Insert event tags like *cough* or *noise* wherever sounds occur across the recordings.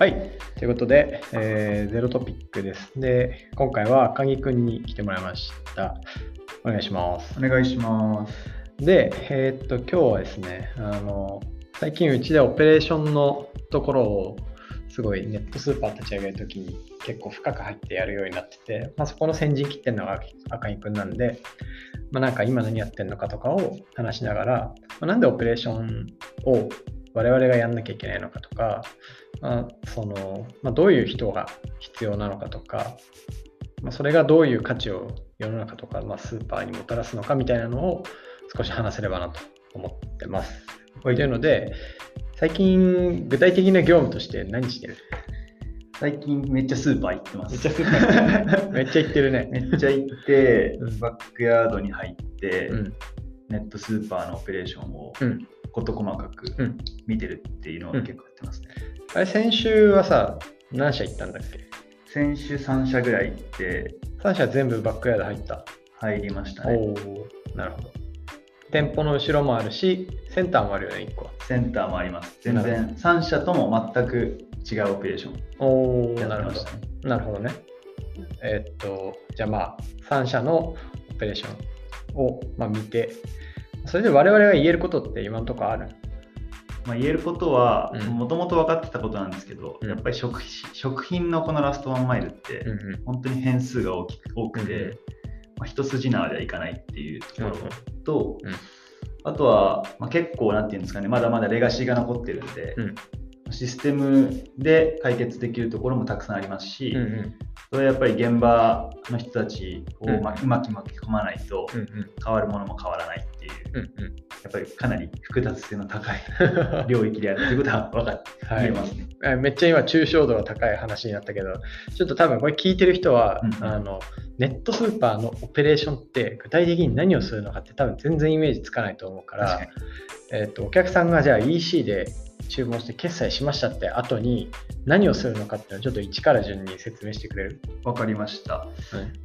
はい。ということで、えーゼロトピックです。で、今回は赤木くんに来てもらいました。お願いします。お願いします。で、えーっと、今日はですね、あの、最近うちでオペレーションのところを、すごいネットスーパー立ち上げるときに結構深く入ってやるようになってて、まあ、そこの先陣切ってるのが赤木くんなんで、まあ、なんか今何やってるのかとかを話しながら、まあ、なんでオペレーションを我々がやんなきゃいけないのかとか、まあそのまあ、どういう人が必要なのかとか、まあ、それがどういう価値を世の中とか、まあ、スーパーにもたらすのかみたいなのを少し話せればなと思ってます。というので、最近具体的な業務として何してる？最近めっちゃスーパー行ってます。めっちゃスーパー行ってるね。*laughs* めっちゃ行ってるね。めっちゃ行って、うんバックヤードに入って、うん。ネットスーパーのオペレーションをうん。事細かくうん。見てるっていうのを結構やってますね。あれ、先週はさ、何社行ったんだっけ？先週3社ぐらい行って、?3 社全部バックヤード入った。入りましたね。おおなるほど。店舗の後ろもあるし、センターもあるよね、1個は。センターもあります。全然3社とも全く違うオペレーションおおやなるほど。なるほどね。えーっと、じゃあまあ、3社のオペレーションを、まあ、見て、それで我々が言えることって今のところある？まあ、言えることはうん。もともと分かってたことなんですけど、うん。やっぱり食食品のこのラストワンマイルって。本当に変数が大きく多くて、うん。まあ、一筋縄ではいかないっていうところと、うん。うんあとは、まあ、結構なんていうんですかねまだまだレガシーが残ってるんで、うん。システムで解決できるところもたくさんありますし、うんうん。それはやっぱり現場の人たちをうん。まく巻き込まないとうん変わるものも変わらないううんうん。やっぱりかなり複雑性の高いう *laughs* ん領域であるということは分かってはい言えますね。あめっちゃ今抽象度が高い話になったけどちょっと多分これ聞いてる人は、うんあのネットスーパーのオペレーションって具体的に何をするのかって多分全然イメージつかないと思うから確かに。えっとお客さんがじゃあ EC で注文して決済しましたって後に何をするのかっていうのをちょっと1から順に説明してくれる、分かりました。はい。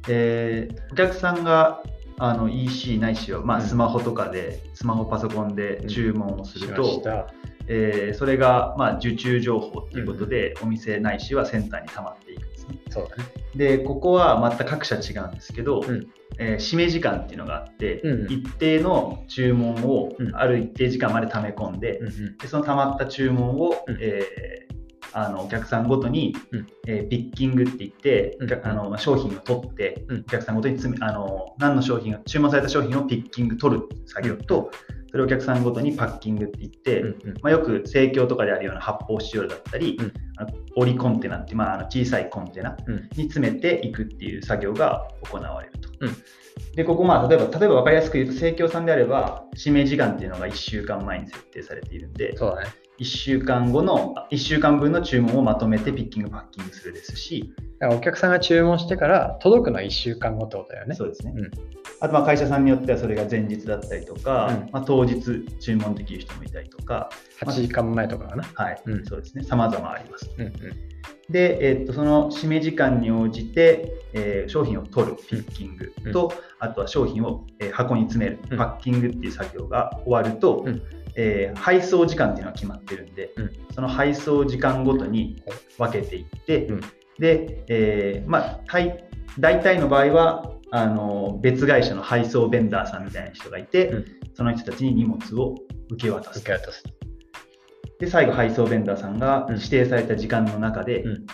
えーお客さんがあの EC ないしは、まあ、うん。スマホとかで、スマホパソコンで注文をすると、しました。えーそれが、まあ、受注情報ということで、お店ないしはセンターに溜まっていくんですね。そうだね。でここはまた各社違うんですけど、うん。えー指名時間っていうのがあって、うん。一定の注文をうん。ある一定時間まで溜め込んで,、うんうん。でその溜まった注文を、うん。えーあのお客さんごとに、うん。えーピッキングって言って、うん。あの商品を取って、うん。お客さんごとに詰めあの何の商品が注文された商品をピッキング取る作業と、それをお客さんごとにパッキングって言って、うんうん。まあ、よく生協とかであるような発泡スチロールだったり、うん。折りコンテナって、まあ、あの小さいコンテナうん。に詰めていくっていう作業が行われると。うん。で、ここ、まあ、例えば、例えば分かりやすく言うと、生協さんであれば、指名時間っていうのが1週間前に設定されているんで、そうだね1週間後の、1週間分の注文をまとめてピッキング、パッキングするですし、だからお客さんが注文してから届くのは1週間後ってことだよね。そうですね。うん。あと、まあ会社さんによってはそれが前日だったりとか、うん。まあ、当日注文できる人もいたりとか、8時間前とかかな。はい、うん。そうですね、様々あります。うんうん。で、えっとその指名時間に応じて、えー商品を取るピッキングと、あとは商品を、えー箱に詰めるうん。パッキングっていう作業が終わると、うんえー配送時間っていうのが決まってるんで、うん。その配送時間ごとに分けていって、うん。で、えーまあ、大大体の場合はあの別会社の配送ベンダーさんみたいな人がいて、うん。その人たちに荷物を受け渡す。受け渡す。で最後配送ベンダーさんがうん。指定された時間の中で、うん。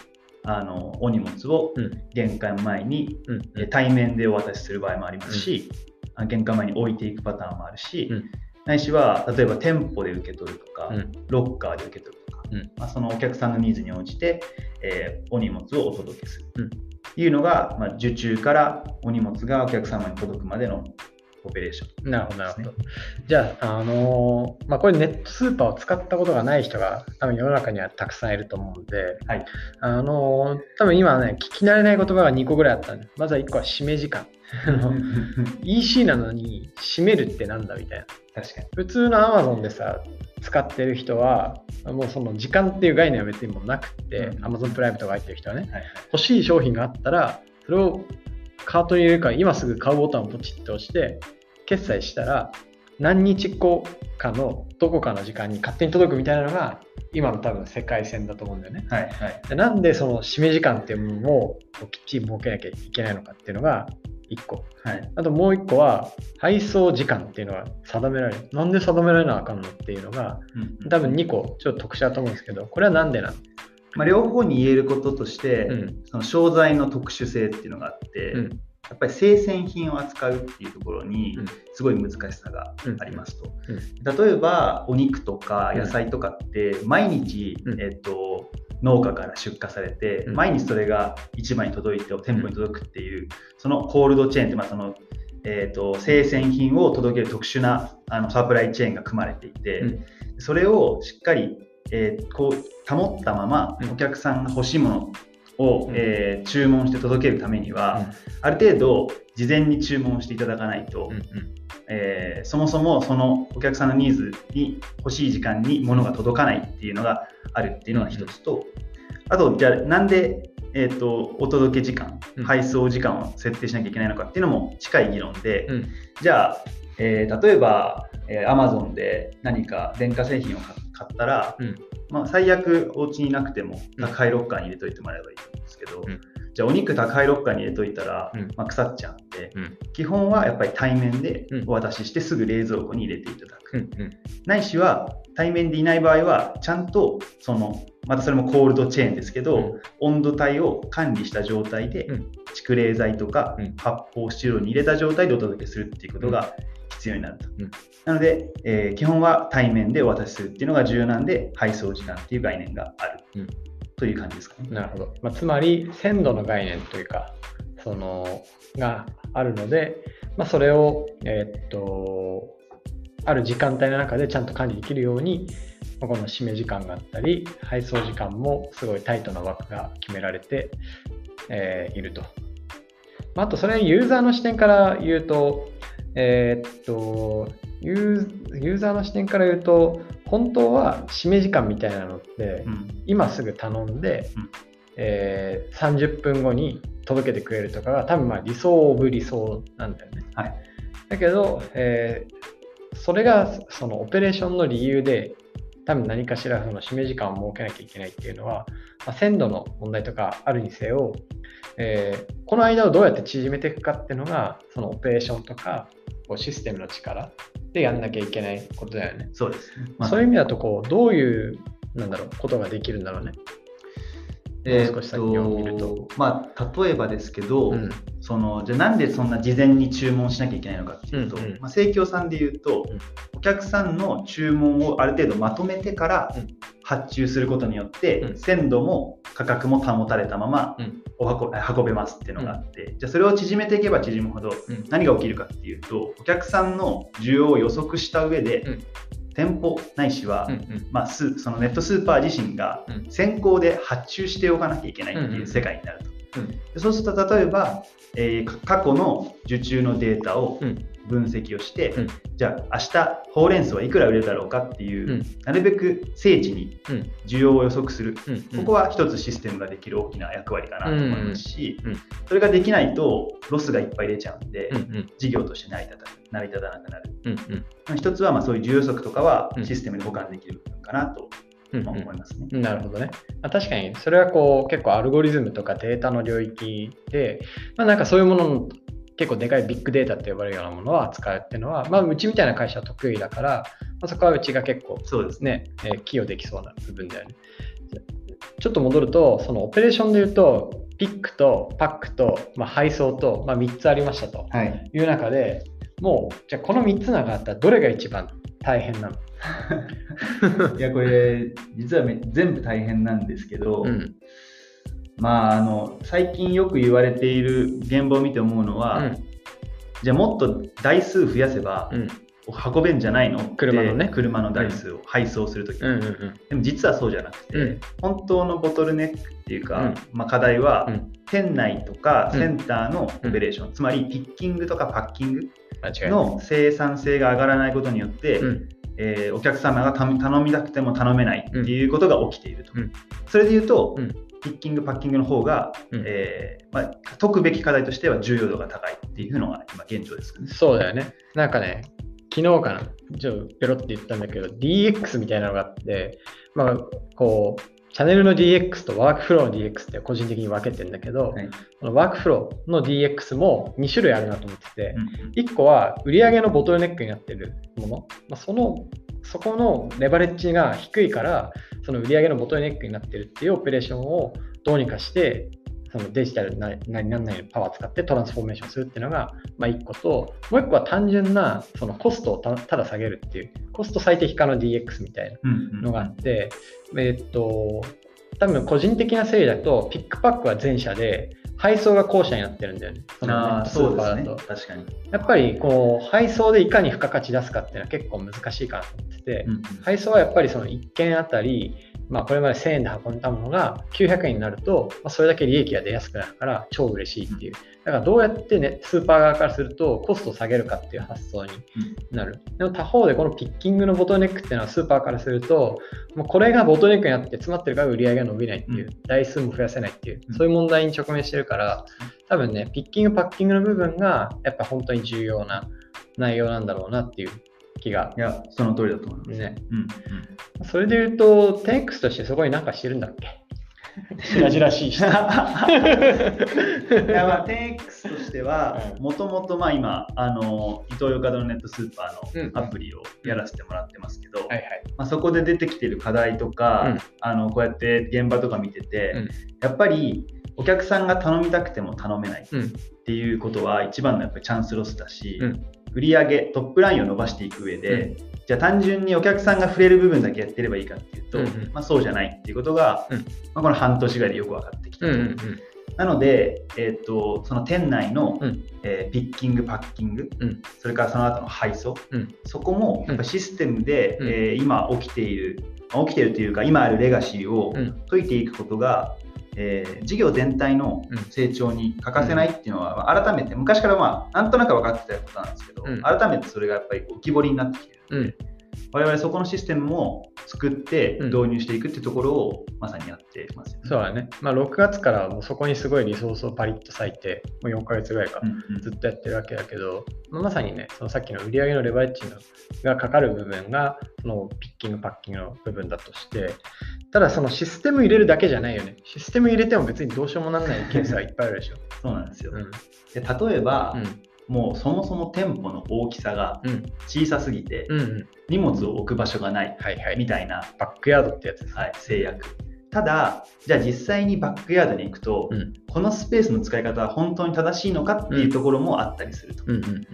あのお荷物をうん。玄関前に、うん。え対面でお渡しする場合もありますし、あ玄関前に置いていくパターンもあるし、うんないしは例えば店舗で受け取るとか、うんロッカーで受け取るとか、うんまあ、そのお客さんのニーズに応じて、えーお荷物をお届けするうんというのが、まあ、受注からお荷物がお客様に届くまでのオペレーション。なるほど、なるほど。じゃあ、あのーまあ、これネットスーパーを使ったことがない人が多分世の中にはたくさんいると思うんで、はいあのー多分今ね、聞き慣れない言葉が2個ぐらいあったんで、まずは1個は締め時間。EC *laughs* なのに締めるってなんだみたいな。確かに。普通の Amazon でさ、使ってる人は、もうその時間っていう概念は別にもうなくて、うん Amazon プライムとか入ってる人はね、はい欲しい商品があったら、それをカートに入れるから今すぐ買うボタンをポチッと押して、決済したら、何日後かのどこかの時間に勝手に届くみたいなのが今の多分世界線だと思うんだよね。はいはい。でなんでその締め時間っていうものをきっちり設けなきゃいけないのかっていうのが1個。はい。あともう1個は配送時間っていうのが定められる。なんで定められなあかんのっていうのがうん多分2個ちょっと特殊だと思うんですけど、これはなんでなんまあ、両方に言えることとして、うんその商材の特殊性っていうのがあって、うんやっぱり生鮮品を扱うっていうところにうんすごい難しさがありますと。うん例えばお肉とかうん野菜とかって毎日、うんえっと農家から出荷されて、うん。毎日それが市場に届いて店舗に届くっていう、そのコールドチェーンって、まあそのえっと生鮮品を届ける特殊なあのサプライチェーンが組まれていて、うん。それをしっかり、えーこう保ったままうん。お客さんが欲しいものを、うん。えー注文して届けるためには、ある程度事前に注文していただかないと、うんうん。えーそもそもそのお客さんのニーズに欲しい時間に物が届かないっていうのがあるっていうのが一つと、あとじゃあなんで、えー、とお届け時間、うん。配送時間を設定しなきゃいけないのかっていうのも近い議論で、うん。じゃあ、えー例えば、えー、Amazon で何か電化製品を買買ったら、うん。まあ、最悪お家になくてもうん。宅配ロッカーに入れといてもらえばいいんですけど、うん。じゃあお肉宅配ロッカーに入れといたら、うん。まあ、腐っちゃうん基本はやっぱり対面でうん。お渡ししてすぐ冷蔵庫に入れていただく、ないしは対面でいない場合はちゃんとそのまたそれもコールドチェーンですけど、うん。温度帯を管理した状態で、うん。蓄冷剤とかうん。発泡スチロールに入れた状態でお届けするっていうことが必要になると、うん。なので、えー基本は対面でお渡しするっていうのが重要なんで配送時間っていう概念がある、うん。という感じですかね。なるほど。まあ、つまり、鮮度の概念というか、その、があるので、まあ、それを、えーっと、ある時間帯の中でちゃんと管理できるように、まあこの締め時間があったり、配送時間もすごいタイトな枠が決められて、えーいると。まあ、あと、それはユーザーの視点から言うと、えーっとユー、ユーザーの視点から言うと、本当は締め時間みたいなのって、うん今すぐ頼んで、うんえー30分後に届けてくれるとかが多分まあ理想オブ理想なんだよね。はいだけど、えーそれがそのオペレーションの理由で多分何かしらその締め時間を設けなきゃいけないっていうのは、まあ、鮮度の問題とかあるにせよ、えーこの間をどうやって縮めていくかっていうのがそのオペレーションとかこうシステムの力でやんなきゃいけないことだよね。そうですね、まあそういう意味だとこうどういうなんだろうことができるんだろうね。えもう少し先を見ると。まあ、例えばですけど、うん。そのじゃあなんでそんな事前に注文しなきゃいけないのかっていうと、うんうんまあ、生協さんで言うと、うん。お客さんの注文をある程度まとめてからうん。発注することによって、うん。鮮度も価格も保たれたままうん。お運運べますっていうのがあって、じゃあそれを縮めていけば縮むほどうん。何が起きるかっていうとお客さんの需要を予測した上で、うん店舗ないしは、うんうん。まあ、スそのネットスーパー自身がうん。先行で発注しておかなきゃいけないってうんいううん世界になると。うん。でそうすると例えば、えーか過去の受注のデータをうん分析をして、うん。じゃあ明日ほうれん草はいくら売れるだろうかっていう、うん。なるべく精緻にうん。需要を予測する、うん。ここは一つシステムができる大きな役割かなと思いますし、うん。うん。それができないとロスがいっぱい出ちゃうんで、うん。うん。事業として成り立た成り立たなくなる。うん。うん。一つはまあそういう需要予測とかはうん。システムで保管できる部分かなとうん。思いますね。うんなるほどね。まあ確かにそれはこう結構アルゴリズムとかデータの領域で、まあ、なんかそういうものの結構でかいビッグデータって呼ばれるようなものを扱うっていうのは、まあ、うちみたいな会社は得意だから、まあ、そこはうちが結構そうですね。ね、えー寄与できそうな部分だよね。ちょっと戻ると、そのオペレーションで言うと、ピックとパックと、まあ、配送と、まあ、3つありましたとはい。いう中で、もう、じゃあこの3つの中だったらどれが一番大変なの？*laughs* いやこれ実はめ全部大変なんですけど、うん。まああの最近よく言われている現場を見て思うのは、うん。じゃあもっと台数増やせばうん。運べんじゃないの車のね。車の台数を配送するとき、うんうん。でも実はそうじゃなくて、うん。本当のボトルネックっていうか、うん。まあ、課題は、うん。店内とかうんセンターのオペレーション、つまりピッキングとかパッキング。の生産性が上がらないことによって、うん。えーお客様が頼みたくても頼めないっていうことが起きていると。うん。それで言うと、うんピッキング、パッキングの方が、うんえーまあ、解くべき課題としては重要度が高いっていうのが今現状ですかね。そうだよね。なんかね、昨日かな、ちょっとペロって言ったんだけど、DX みたいなのがあって、まあ、こう、チャンネルの DX とワークフローの DX って個人的に分けてるんだけど、はいこのワークフローの DX も2種類あるなと思ってて、うん1個は売上のボトルネックになってるもの、まあ、そのそこのレバレッジが低いからその売上のボトルネックになってるっていうオペレーションをどうにかしてそのデジタルな何々のパワーを使ってトランスフォーメーションするっていうのが、まあ、1個ともう1個は単純なそのコストをたただ下げるっていうコスト最適化の DX みたいなうんうん。のがあって、えーっと、多分個人的な整理だと、ピックパックは前者で、配送が後者になってるんだよね。そのネッあそうですね。確かに、やっぱりこう配送でいかに付加価値出すかっていうのは結構難しいかなと思ってて、うんうん配送はやっぱりその1件あたり、まあ、これまで1000円で運んだものが900円になると、まあ、それだけ利益が出やすくなるから超嬉しいっていう。だからどうやって、ね、スーパー側からするとコストを下げるかっていう発想になる。でも他方でこのピッキングのボトルネックっていうのはスーパーからすると、もうこれがボトルネックになって詰まってるから売り上げが伸びないっていう、うん。台数も増やせないっていうう、ん。そういう問題に直面してるから、多分ね、ピッキング、パッキングの部分がやっぱ本当に重要な内容なんだろうなっていう気がいやその通りだと思います、ね。うん。うん。それで言うと、10X としてそこに何かしてるんだっけ？白々しい人。いやまあ 10X としてはうんもともとまあ今あのイトーヨーカドーのネットスーパーうんのアプリをやらせてもらってますけど。まあ、そこで出てきてる課題とか、うんあのこうやって現場とか見てて、うんやっぱりお客さんが頼みたくても頼めないっうん。ていうことは一番のやっぱりチャンスロスだし、うん売上トップラインを伸ばしていく上で、じゃあ単純にお客さんが触れる部分だけやってればいいかっていうと、うんうん。まあ、そうじゃないっていうことが、うん。まあ、この半年ぐらいでよく分かってきた。と、うん。うんなので、えー、とその店内の、うん。えーピッキングパッキング、うん。それからその後の配送、うん。そこもやっぱシステムで、うん。えー今起きているまあ起きているというか今あるレガシーをうん。解いていくことが、えー事業全体のうん。成長に欠かせないっていうのは、まあ改めて昔からまあなんとなく分かってたことなんですけど、うん。改めてそれがやっぱり浮き彫りになってきてるので、うん。我々そこのシステムも作ってうん導入していくってところをまさにやってますよね。そうだね。まあ、6月からもうそこにすごいリソースをパリッと割いて、もう4ヶ月ぐらいか、うんうんずっとやってるわけだけど、まあまさにね、そのさっきの売上のレバレッジのがかかる部分が、そのピッキング、パッキングの部分だとして、ただそのシステム入れるだけじゃないよね。システム入れても別にどうしようもなんないケースはいっぱいあるでしょ。*laughs* そうなんですよ。うん。で例えば、うん。もうそもそも店舗の大きさがうん。小さすぎて、うん。うん。荷物を置く場所がないはいはい。みたいな、バックヤードってやつです。はい、制約。ただ、じゃあ実際にバックヤードに行くと、うん。このスペースの使い方は本当に正しいのかっていうところもあったりすると。うんうんうん。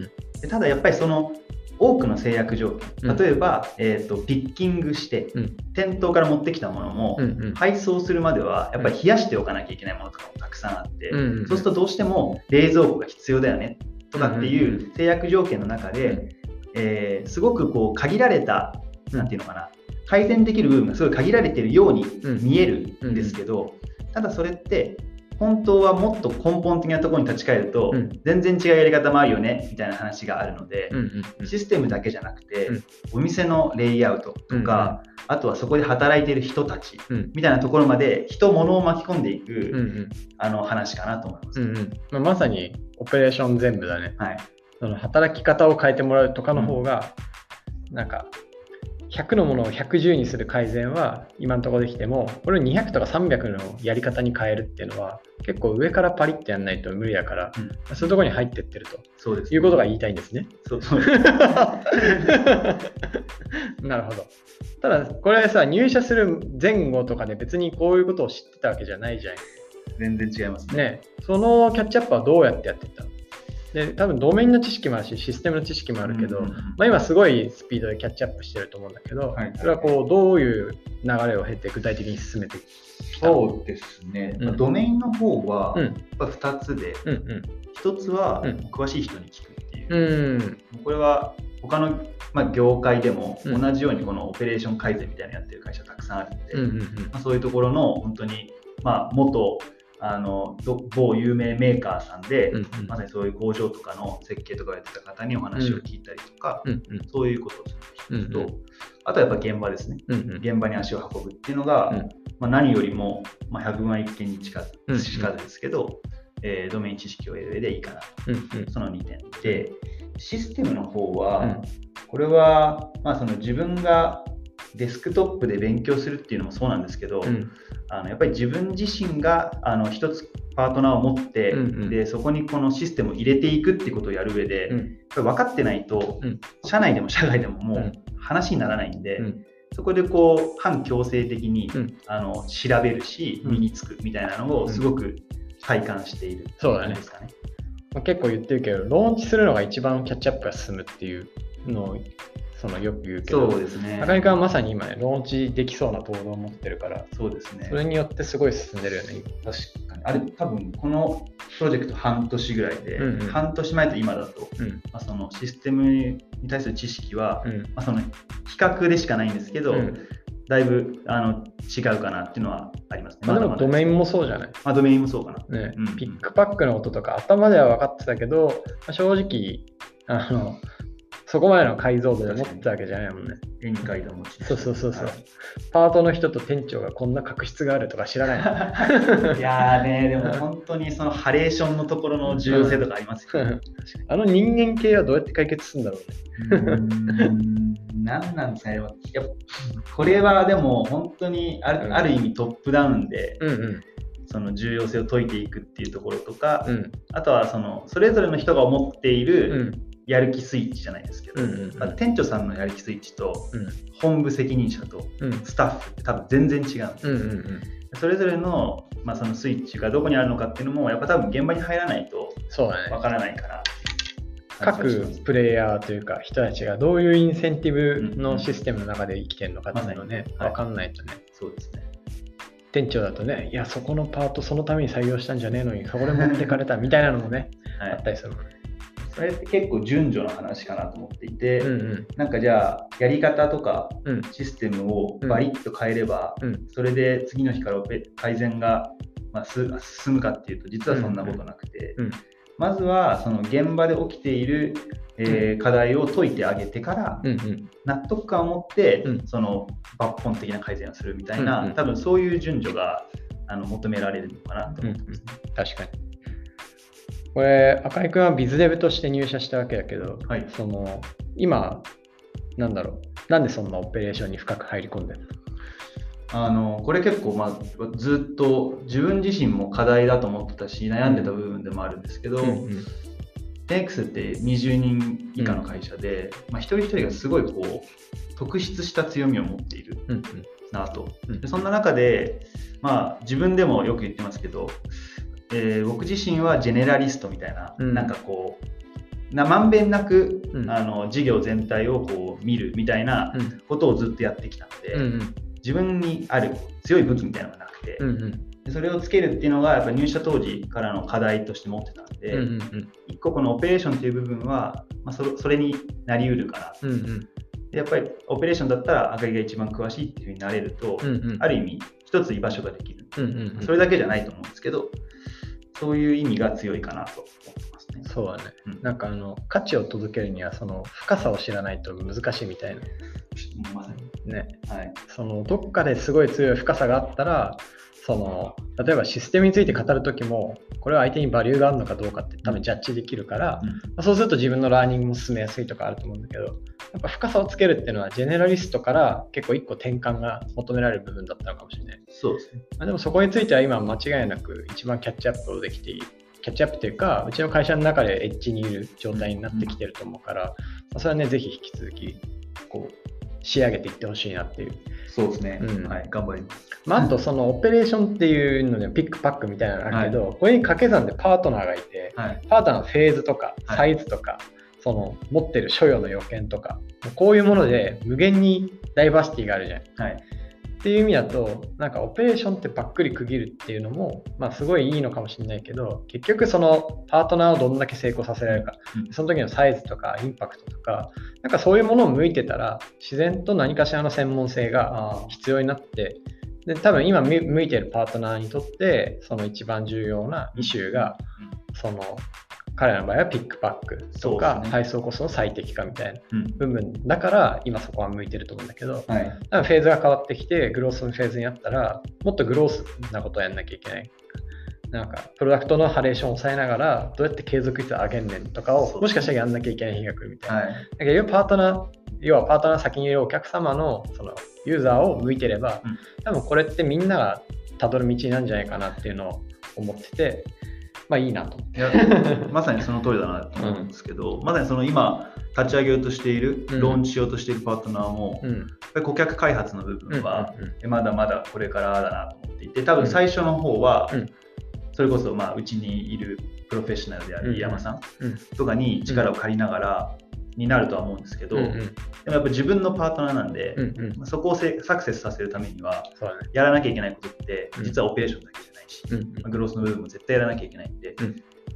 でただやっぱりその多くの制約条うん件、例えば、えー、とピッキングして、うん店頭から持ってきたものも、うんうん。配送するまではやっぱり冷やしておかなきゃいけないものとかもたくさんあって、うんうんうんそうするとどうしても冷蔵庫が必要だよねとかっていう制約条件の中で、えーすごくこう限られた、なんていうのかな、改善できる部分がすごい限られているようにうん。見えるんですけど、ただそれって本当はもっと根本的なところに立ち返ると、うん。全然違うやり方もあるよねみたいな話があるので、うんうんうん。システムだけじゃなくて、うん。お店のレイアウトとか、あとはそこで働いている人たちうん。みたいなところまで人物を巻き込んでいく、うんうん。あの話かなと思います。うんうん。まあ、まさにオペレーション全部だね。はい、その働き方を変えてもらうとかの方が、なんか100のものを110にする改善は今のところできてもこれを200とか300のやり方に変えるっていうのは結構上からパリッてやんないと無理だから、うんそういうところに入ってってるとそうです、いうことが言いたいんですね。そうそう *laughs* なるほど。ただこれはさ入社する前後とかで別にこういうことを知ってたわけじゃないじゃん。全然違いますね。ね、そのキャッチアップはどうやってやっていったの？で多分ドメインの知識もあるしシステムの知識もあるけど、うんうんうん。まあ、今すごいスピードでキャッチアップしてると思うんだけど、はい。それはこうどういう流れを経て具体的に進めてきそうですね、うん。ドメインの方はうん。やっぱ2つで、うんうん。1つはうん。詳しい人に聞くっていう、うん。これは他の、まあ、業界でもうん。同じようにこのオペレーション改善みたいなのやってる会社たくさんあるので、うんうん。まあ、そういうところの本当に、まあ、元あのど某有名メーカーさんで、うんうん。まさにそういう工場とかの設計とかをやってた方にお話を聞いたりとか、うんうん。そういうことをする一つと、うんうあとはやっぱ現場ですね。うんうん。現場に足を運ぶっていうのが、うん。まあ、何よりも、まあ、100分は一見に近しかずですけど、えードメイン知識を得る上でいいかなうんうん。その2点でシステムの方は、うん。これは、まあ、その自分がデスクトップで勉強するっていうのもそうなんですけど、うん。あのやっぱり自分自身があの一つパートナーを持って、うんうん。でそこにこのシステムを入れていくっていうことをやる上で、うん。やっぱり分かってないと、うん。社内でも社外でももううん。話にならないんで、うん。そこでこう反強制的に、うん。あの調べるしうん。身につくみたいなのをすごく体感しているそうだね。ですかね。まあ、結構言ってるけど、ローンチするのが一番キャッチアップが進むっていうのをそのよく言うけど、そうですね。赤井君はまさに今ね、ローンチできそうなボードを持ってるから、そうですねそ。れによってすごい進んでるよね。確かに。あれ、多分このプロジェクト半年ぐらいで、うんうん半年前と今だと、うん。まあ、そのシステムに対する知識は、うん。まあ、その比較でしかないんですけど、うんだいぶあの違うかなっていうのはありますね。まあ、でもドメインもそうじゃない？まあ、ドメインもそうかな。ねうんピックパックの音とか頭では分かってたけど、まあ正直あの、そこまでの解像度で持ってたわけじゃないもんね。絵に描いた餅。そうそうそうそうはい。パートの人と店長がこんな確執があるとか知らないの。*laughs* いやーね、でも本当にそのハレーションのところの重要性とかありますよね。*laughs* あの人間系はどうやって解決するんだろうね。う何なんですかね、これはでも本当にある,、うんある意味トップダウンでうんうん。その重要性を解いていくっていうところとか、うんあとはそのそれぞれの人が思っていうるんやる気スイッチじゃないですけど、うんうんうんまあ店長さんのやる気スイッチとうん本部責任者とうんスタッフって多分全然違うんですうんうんうん。それぞれの,、まあそのスイッチがどこにあるのかっていうのもやっぱ多分現場に入らないと。わからないから。各プレイヤーというか人たちがどういうインセンティブのシステムの中で生きてるのかっていうのをね、まさにはい分かんないとね。そうですね。店長だとね、いや、そこのパートそのために採用したんじゃねえのに、そこで持ってかれたみたいなのもね、*laughs* はいあったりするもんね。それって結構順序の話かなと思っていて、うんうん。なんかじゃあやり方とかうん。システムをバリッと変えれば、うん。それで次の日から改善が、まあ、す進むかっていうと実はそんなことなくて、うん。まずはその現場で起きている、えー課題を解いてあげてから、うんうん。納得感を持って、うん。その抜本的な改善をするみたいな、うんうん。多分そういう順序があの求められるのかなと思ってますね。確かに。これ、赤井君はビズデブとして入社したわけだけど、はい。その今、なんだろう、なんでそんなオペレーションに深く入り込んでるの？あのこれ結構、まあ、ずっと自分自身も課題だと思ってたし悩んでた部分でもあるんですけど、うんうん。10X って20人以下の会社で、まあ、一人一人がすごいこう特筆した強みを持っているうん。なと。うん。でそんな中で、まあ、自分でもよく言ってますけど、えー僕自身はジェネラリストみたいな、うん。なんかこうなまんべんなく、うん。あの事業全体をこう見るみたいなうん。ことをずっとやってきたので、うんうん。自分にある強い武器みたいなのがなくて、うんうん。でそれをつけるっていうのがやっぱ入社当時からの課題として持ってたんで、うんうん一個このオペレーションっていう部分は、まあ、それそれになりうるかなうんうん。でやっぱりオペレーションだったら赤木が一番詳しいっていうふうになれると、うんうん。ある意味一つ居場所ができる、うんうんうん。それだけじゃないと思うんですけどそういう意味が強いかなと思ってますね。そうだね。うんなんかあの価値を届けるにはその深さを知らないと難しいみたいなまさにね。はいそのどっかですごい強い深さがあったらその例えばシステムについて語るときもこれは相手にバリューがあるのかどうかって多分ジャッジできるから、うんまあそうすると自分のラーニングも進めやすいとかあると思うんだけどやっぱ深さをつけるっていうのはジェネラリストから結構一個転換が求められる部分だったのかもしれない。そうですね。まあ、でもそこについては今間違いなく一番キャッチアップをできている。キャッチアップっていうか、うちの会社の中でエッジにいる状態になってきてると思うから、まあそれはね、ぜひ引き続き、こう、仕上げていってほしいなっていう。そうですね。うんはい、頑張ります。まあ、あと、そのオペレーションっていうので、 pick pack みたいなのがあるけど、これに掛け算でパートナーがいて、はい。パートナーのフェーズとか、はいサイズとか、その持ってる所与の要件とか、こういうもので無限にダイバーシティがあるじゃん。はい。っていう意味だと、なんかオペレーションってばっくり区切るっていうのも、まあすごいいいのかもしれないけど、結局そのパートナーをどんだけ成功させられるか、うん。その時のサイズとかインパクトとか、なんかそういうものを向いてたら、自然と何かしらの専門性があ必要になって、で多分今向向いてるパートナーにとって、その一番重要なイシューが、その彼らの場合はピックパックとか、配送コストの最適化みたいなうん。部分だから、今そこは向いてると思うんだけど、はい。フェーズが変わってきて、グロースのフェーズにあったら、もっとグロースなことをやんなきゃいけない。なんかプロダクトのハレーションを抑えながらどうやって継続率を上げんねんとかをもしかしたらやんなきゃいけない日が来るみたいな。はい。だけどパートナー要はパートナー先にいるお客様のそのユーザーを向いてれば、うん多分これってみんながたどる道なんじゃないかなっていうのを思っててまあいいなと。いや *laughs* まさにその通りだなと思うんですけど、まさにその今立ち上げようとしている、うん。ローンチしようとしているパートナーも、うん。顧客開発の部分は、まだまだこれからだなと思っていて多分最初の方は、うん。それこそまあうちにいるプロフェッショナルであうんる山さんうん。とかに力を借りながらになるとは思うんですけど、うんうん。でもやっぱ自分のパートナーなんで、うんうん。まあそこをせサクセスさせるためには。やらなきゃいけないことってうん実はオペレーションだけし、うん。まあグロースの部分も絶対やらなきゃいけないんで、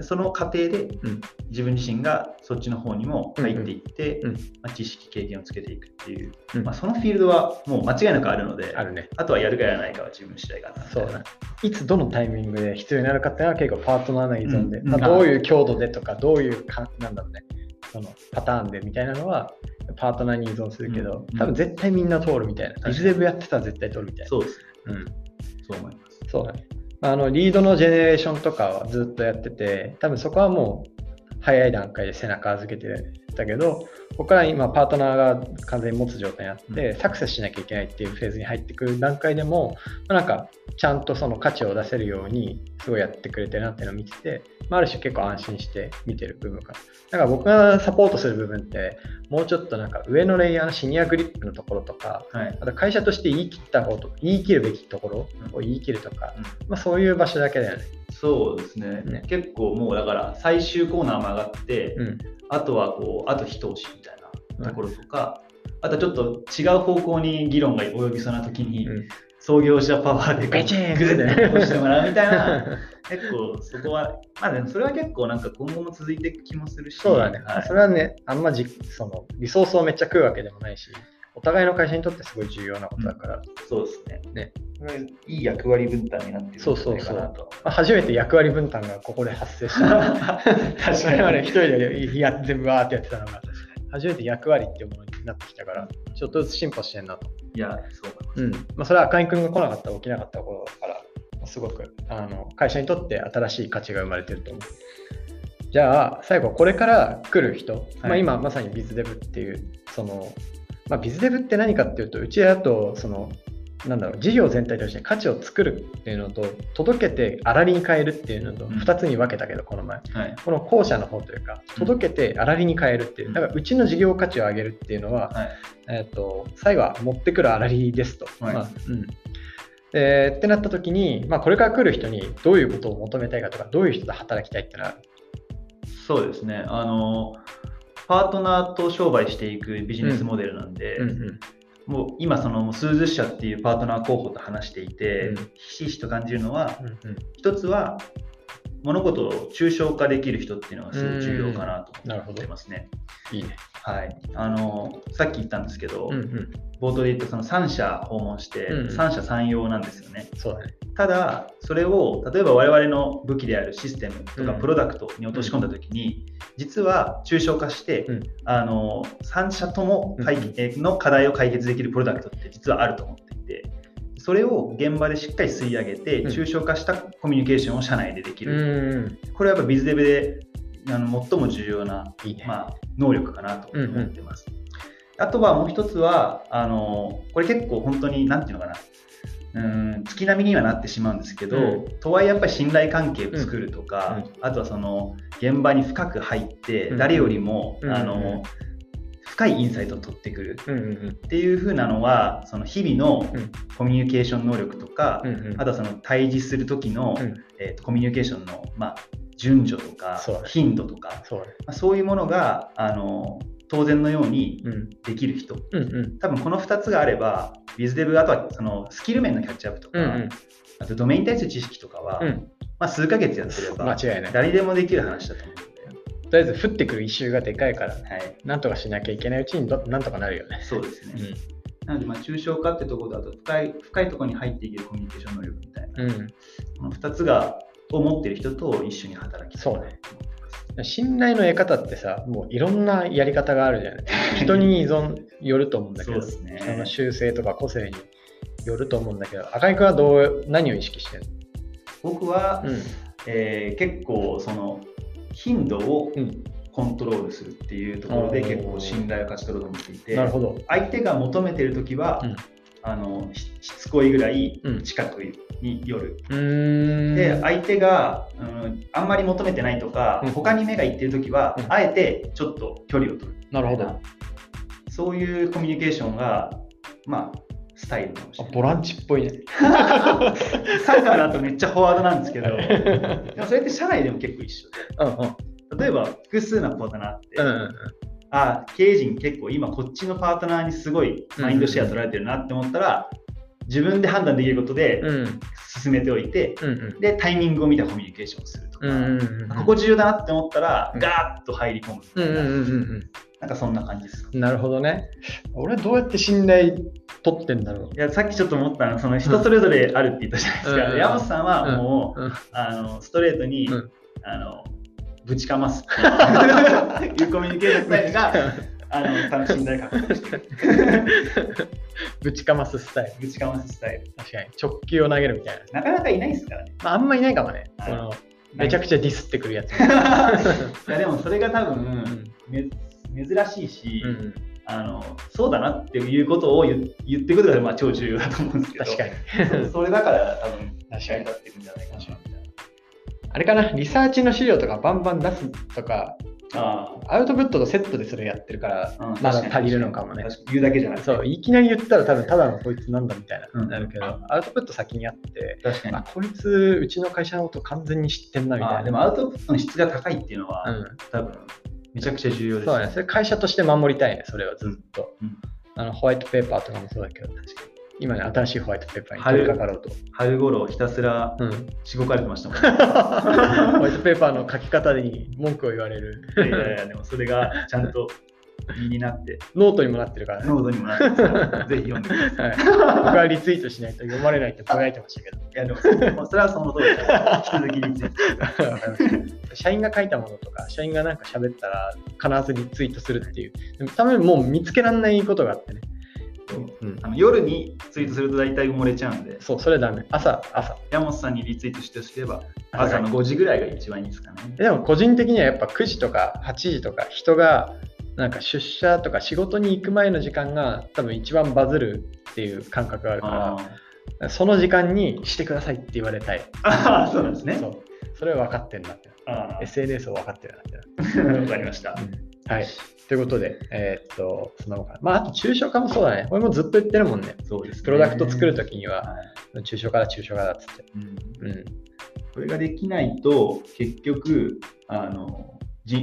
その過程でうん。自分自身がそっちの方にも入っていって、まあ、知識経験をつけていくっていう、うん。まあ、そのフィールドはもう間違いなくあるのであるね。あとはやるかやらないかは自分次第かなそう。いつどのタイミングで必要になるかっていうのは結構パートナーの依存で、うん。まあ、どういう強度でとか、どういうかなんだろうね、そのパターンでみたいなのはパートナーに依存するけど、うん。多分絶対みんな通るみたいな。かに。ビズデブやってたら絶対通るみたいな。そうですね。うん、そう思います。そうだね。まああのリードのジェネレーションとかはずっとやってて、多分そこはもう早い段階で背中預けてたけど、ここから今パートナーが完全に持つ状態になって、サクセスしなきゃいけないっていうフェーズに入ってくる段階でも、まあなんかちゃんとその価値を出せるようにすごいやってくれてるなっていうのを見てて、まあ、ある種結構安心して見てる部分かな。だから僕がサポートする部分って、もうちょっとなんか上のレイヤーのシニアグリップのところとか、はいあと会社として言い切ったこと、言い切るべきところを言い切るとか、うんまあ、そういう場所だけだよね。そうですねね結構もうだから最終コーナーも上がって、うん。あとはこうあと一押しみたいなところとか、あとちょっと違う方向に議論が及びそうな時に、うん。創業者パワーでグッて押してもらうみたいな。*laughs* 結構そこはまあでもそれは結構なんか今後も続いていく気もするし。そうだね。はいそれはね、あんまじそのリソースをめっちゃ食うわけでもないし、お互いの会社にとってすごい重要なことだから、そうですね。ね。いい役割分担になってるんじゃないかなと。まあ、初めて役割分担がここで発生した。それまで一人でやって全部わーってやってたのが、初めて役割っていうものになってきたから、ちょっとずつ進歩してんなと。いやそううん。まあ、それは赤井君が来なかったら起きなかったことだから、すごくあの会社にとって新しい価値が生まれてると思う。じゃあ、最後、これから来る人、まあ、今まさにビズデブっていう、その、まあ、ビズデブって何かっていうと、うちだと、その、なんだろう、事業全体として価値を作るっていうのと、届けて粗利に変えるっていうのと、うん。2つに分けたけど、この前。はい。この後者の方というか、届けて粗利に変えるっていう。う、ん。だからうちの事業価値を上げるっていうのは、はい。えー、と最後は持ってくる粗利ですと。はい。まあうん。えーってなった時に、まあ、これから来る人にどういうことを求めたいかとか、どういう人と働きたいってのは、そうですね。あのパートナーと商売していくビジネスモデルなんで、うんうんもう今その数十社っていうパートナー候補と話していて、うん。ひしひしと感じるのはうんうん。一つは物事を抽象化できる人っていうのがすごい重要かなと思ってますね。いいね。はい、あのさっき言ったんですけど、うんうん、冒頭で言ったその3社訪問して、うんうん。三者三様なんですよね。そうだね。ただ、それを例えば我々の武器であるシステムとかうん。プロダクトに落とし込んだときに、実は抽象化して、うん。あの3社とも解うん。の課題を解決できるプロダクトって実はあると思っていて、それを現場でしっかり吸い上げて、うん。抽象化したコミュニケーションを社内でできうる。ん、これはやっぱビズデブであの最も重要な。まあ、能力かなと思ってます。あとはもう一つはあの、これ結構本当に、なんていうのかな、うん月並みにはなってしまうんですけど、うとはいえやっぱり信頼関係を作るとか、うん。あとはその現場に深く入って、うん。誰よりも、うん。あのうん深いインサイトを取ってくる。っていう風なのは、その日々のうん。コミュニケーション能力とか、あとはその対峙する時の、うん。えーとコミュニケーションの、まあ、順序とか頻度とか、そう。まあ、そういうものがあの当然のようにうん。できる人、多分この2つがあれば、ビズデブ、あとはそのスキル面のキャッチアップとか、あとドメインに対する知識とかは、うん。まあ、数ヶ月やってれば、間違いない。と誰でもできる話だと思うんで、りあえず降ってくる異臭がでかいから、はい、なんとかしなきゃいけないうちにどなんとかなるよね。そうですね。うんなので、まあ、抽象化ってところだと深い、深いところに入っていけるコミュニケーション能力みたいな、うんこの2つがを持ってる人と一緒に働きたいなと思ってます。信頼の得方ってさ、もういろんなやり方があるじゃない。*laughs* 人に依存よると思うんだけど、そうですね人の習性とか個性によると思うんだけど、赤井君はどう何を意識してる僕は、の、うんえー結構その頻度をうん。コントロールするっていうところで結構信頼を勝ち取ろうと思っていて。相手が求めてる時は、うんあのししつこいぐらいうん近くに寄る、うーん。で相手が、うん、あんまり求めてないとか、うん他に目がいってる時は、うんあえてちょっと距離を取るなるほど。そういうコミュニケーションがまあスタイルかもしれない。あボランチっぽいね。*laughs* サッカーだとめっちゃフォワードなんですけど。*laughs* でもそれって社内でも結構一緒うんうん。で例えば複数のパートナーって、うんうんあ経営陣結構今こっちのパートナーにすごいマインドシェア取られてるなって思ったら、自分で判断できることで進めておいて、うんうん。でタイミングを見たコミュニケーションをするとか、うんうんうん。ここ重要だなって思ったら、うん。ガーッと入り込むみたいな、うんうんうんうんなんかそんな感じです。なるほどね。俺どうやって信頼取ってんだろう。いやさっきちょっと思ったのはその人それぞれあるって言ったじゃないですか、うん山本さんはもう、うんあのストレートに、うんあのぶちかますいうコミュニケーションスタイルが *laughs* あの多分信頼獲得してるぶちかますスタイル。ぶちかますスタイル確かに。直球を投げるみたいな。なかなかいないですからねまあ、あんまいないかもね。めちゃくちゃディスってくるやつ。*laughs* いやでもそれが多分、んめ珍しいし、うんあのそうだなっていうことを言言ってくるのがまあ超重要だと思うんですけど。確かに。*laughs* それだから多分確かに。成り立ってるんじゃないかなみたいあれかな、リサーチの資料とかバンバン出すとか、なあ。アウトプットとセットでそれやってるから、あ、うんまだ足りるのかもね。言うだけじゃなくて。そう、いきなり言ったら多分ただのこいつなんだみたいな、うん。なるけど、アウトプット先にあって、確かに。あ、こいつうちの会社のこと完全に知ってんなみたいな。でもアウトプットの質が高いっていうのは、うん、多分めちゃくちゃ重要ですそうだね。それ会社として守りたいね、それはずっと。うんあのホワイトペーパーとかもそうだけど、確かに。今ね、新しいホワイトペーパーに春取り掛かろうと。春頃ひたすらうん。しごかれてましたもん、*laughs* ホワイトペーパーの書き方に文句を言われる。いやいやでもそれがちゃんと身になってノートにもなってるからね。ノートにもなってますからぜひ読んでくださいはい、僕はリツイートしないと読まれないってぼやいてましたけど。いやでもそもうそれはその通りです引き続きリツイート *laughs* 社員が書いたものとか、社員がなんか喋ったら必ずリツイートするっていう。でも多分もう見つけられないことがあってね。うん、あの夜にツイートすると大体埋もれちゃうんでそう、それダメ。朝、朝。山本さんにリツイートしてほしければ朝朝の5時ぐらいが一番いいですかねでも個人的にはやっぱ9時とか8時とか人がなんか出社とか仕事に行く前の時間が多分一番バズるっていう感覚があるあから、その時間にしてくださいって言われたい。あーそうなんですねそう。それは分かってんなって。あ SNS を分かってるなって。ーわかりましたはい。ということで、えーっと、そんなもんかな。まあ、あと抽象化もそうだね。これもずっと言ってるもんね。そうですねプロダクト作るときには、はい抽象化だ、抽象化だっつって。うんうん。これができないと結局あのじ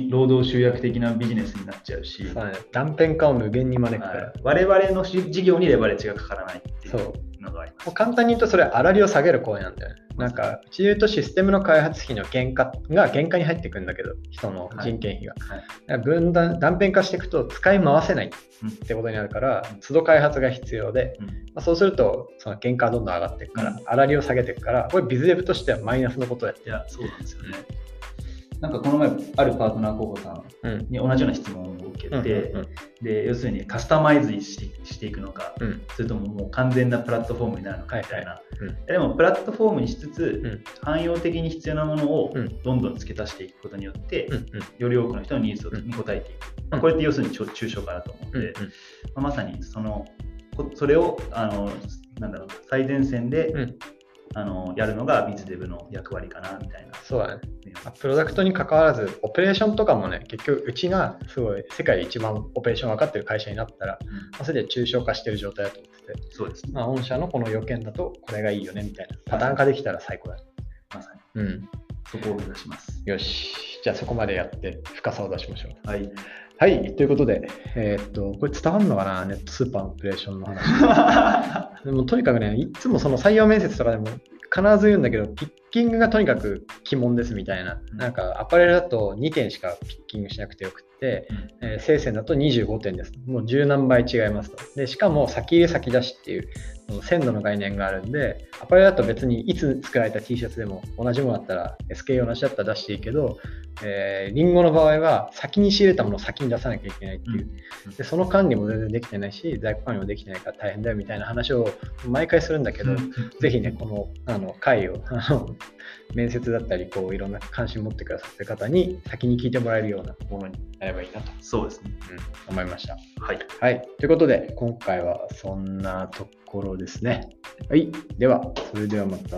労働集約的なビジネスになっちゃうし、そうだね。断片化を無限に招くから。はい。我々のし事業にレバレッジがかからないっていそう。うのがあります。簡単に言うとそれ粗利を下げる行為なんだよね。なんか、うちで言うとシステムの開発費の原価が原価に入ってくるんだけど、人の人件費が。はい。だから分断断片化していくと使い回せないっうんてことになるからうん、都度開発が必要で、うん。まあ、そうするとその原価はどんどん上がっていくから、うん。粗利を下げていくから、これビズデブとしてはマイナスのことをやってる。いやそうなんですよねなんかこの前あるパートナー候補さんうん。に同じような質問を受けて、で要するにカスタマイズしてしていくのか、うん。それとももう完全なプラットフォームになるのかみたいな、でもプラットフォームにしつつ、うん。汎用的に必要なものをうん。どんどん付け足していくことによって、より多くの人のニーズうんに応えていく、まうん。あこれって要するに抽抽象化だと思うので、まあまさにそのこそれをあのなんだろう最前線で、うんあのやるのがビズデブの役割かなみたいな。そうだね。まあプロダクトに関わらず、オペレーションとかもね、結局、うちがすごい世界で一番オペレーション分かってる会社になったら、うんまあ、それで抽象化してる状態だと思ってて、そうですね。まあ、御社のこの要件だとこれがいいよねみたいなパターン化できたら最高だ。まさにうん。そこを目指します。よし。じゃあそこまでやって深さを出しましょう。はい。はい。ということで、えーっと、これ伝わるのかな？ネットスーパーのオペレーションの話。*laughs* でもとにかくね、いつもその採用面接とかでも必ず言うんだけど、ピッキングがとにかく鬼門ですみたいな。うんなんかアパレルだと2点しかピッキングしなくてよくって、えー生鮮だと25点です。もう十何倍違いますと。で、しかも先入れ先出しっていう、鮮度の概念があるんで、アパレルだと別にいつ作られた T シャツでも同じものだったら、SK 同じだったら出していいけど、えー、リンゴの場合は先に仕入れたものを先に出さなきゃいけないっていう。うんでその管理も全然できてないし、在庫管理もできてないから大変だよみたいな話を毎回するんだけど、ぜひね、このあの会を面接だったりこう、いろんな関心持ってくださってる方に先に聞いてもらえるようなものになればいいなと、そうですね。うん、思いました。はい。はい。ということで、今回はそんなところですね。はい。では、それではまた。